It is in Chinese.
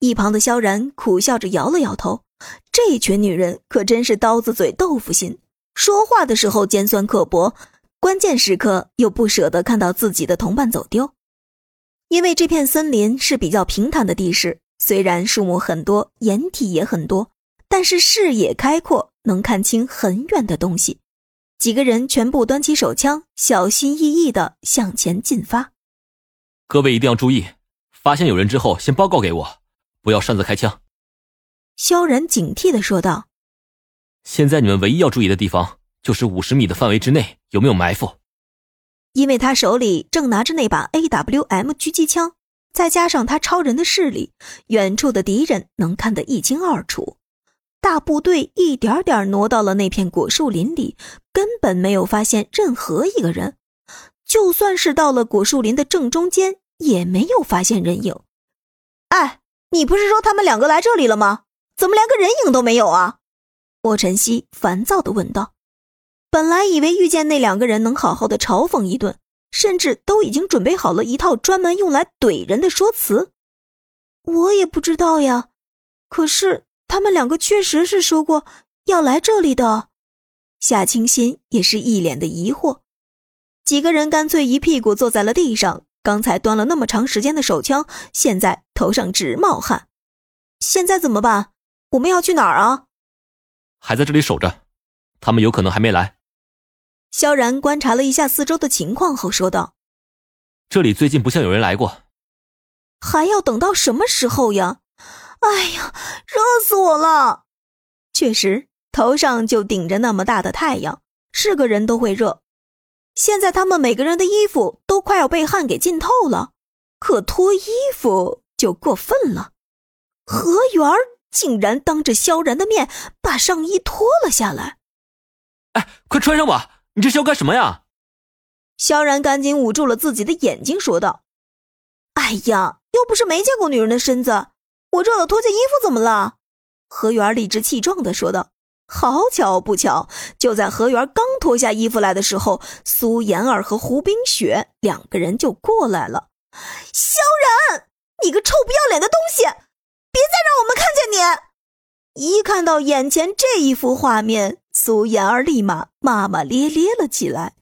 一旁的萧然苦笑着摇了摇头，这群女人可真是刀子嘴豆腐心，说话的时候尖酸刻薄，关键时刻又不舍得看到自己的同伴走丢。因为这片森林是比较平坦的地势，虽然树木很多，掩体也很多，但是视野开阔，能看清很远的东西。几个人全部端起手枪，小心翼翼地向前进发。各位一定要注意，发现有人之后，先报告给我。不要擅自开枪，萧然警惕的说道。现在你们唯一要注意的地方，就是五十米的范围之内有没有埋伏。因为他手里正拿着那把 AWM 狙击枪，再加上他超人的视力，远处的敌人能看得一清二楚。大部队一点点挪到了那片果树林里，根本没有发现任何一个人。就算是到了果树林的正中间，也没有发现人影。哎。你不是说他们两个来这里了吗？怎么连个人影都没有啊？莫晨曦烦躁的问道。本来以为遇见那两个人能好好的嘲讽一顿，甚至都已经准备好了一套专门用来怼人的说辞。我也不知道呀，可是他们两个确实是说过要来这里的。夏清心也是一脸的疑惑。几个人干脆一屁股坐在了地上。刚才端了那么长时间的手枪，现在头上直冒汗。现在怎么办？我们要去哪儿啊？还在这里守着，他们有可能还没来。萧然观察了一下四周的情况后说道：“这里最近不像有人来过。”还要等到什么时候呀？哎呀，热死我了！确实，头上就顶着那么大的太阳，是个人都会热。现在他们每个人的衣服都快要被汗给浸透了，可脱衣服就过分了。何源竟然当着萧然的面把上衣脱了下来。哎，快穿上吧！你这是要干什么呀？萧然赶紧捂住了自己的眼睛，说道：“哎呀，又不是没见过女人的身子，我热了脱件衣服怎么了？”何源理直气壮的说道。好巧不巧，就在何源刚脱下衣服来的时候，苏妍儿和胡冰雪两个人就过来了。萧然，你个臭不要脸的东西，别再让我们看见你！一看到眼前这一幅画面，苏妍儿立马骂骂咧咧了起来。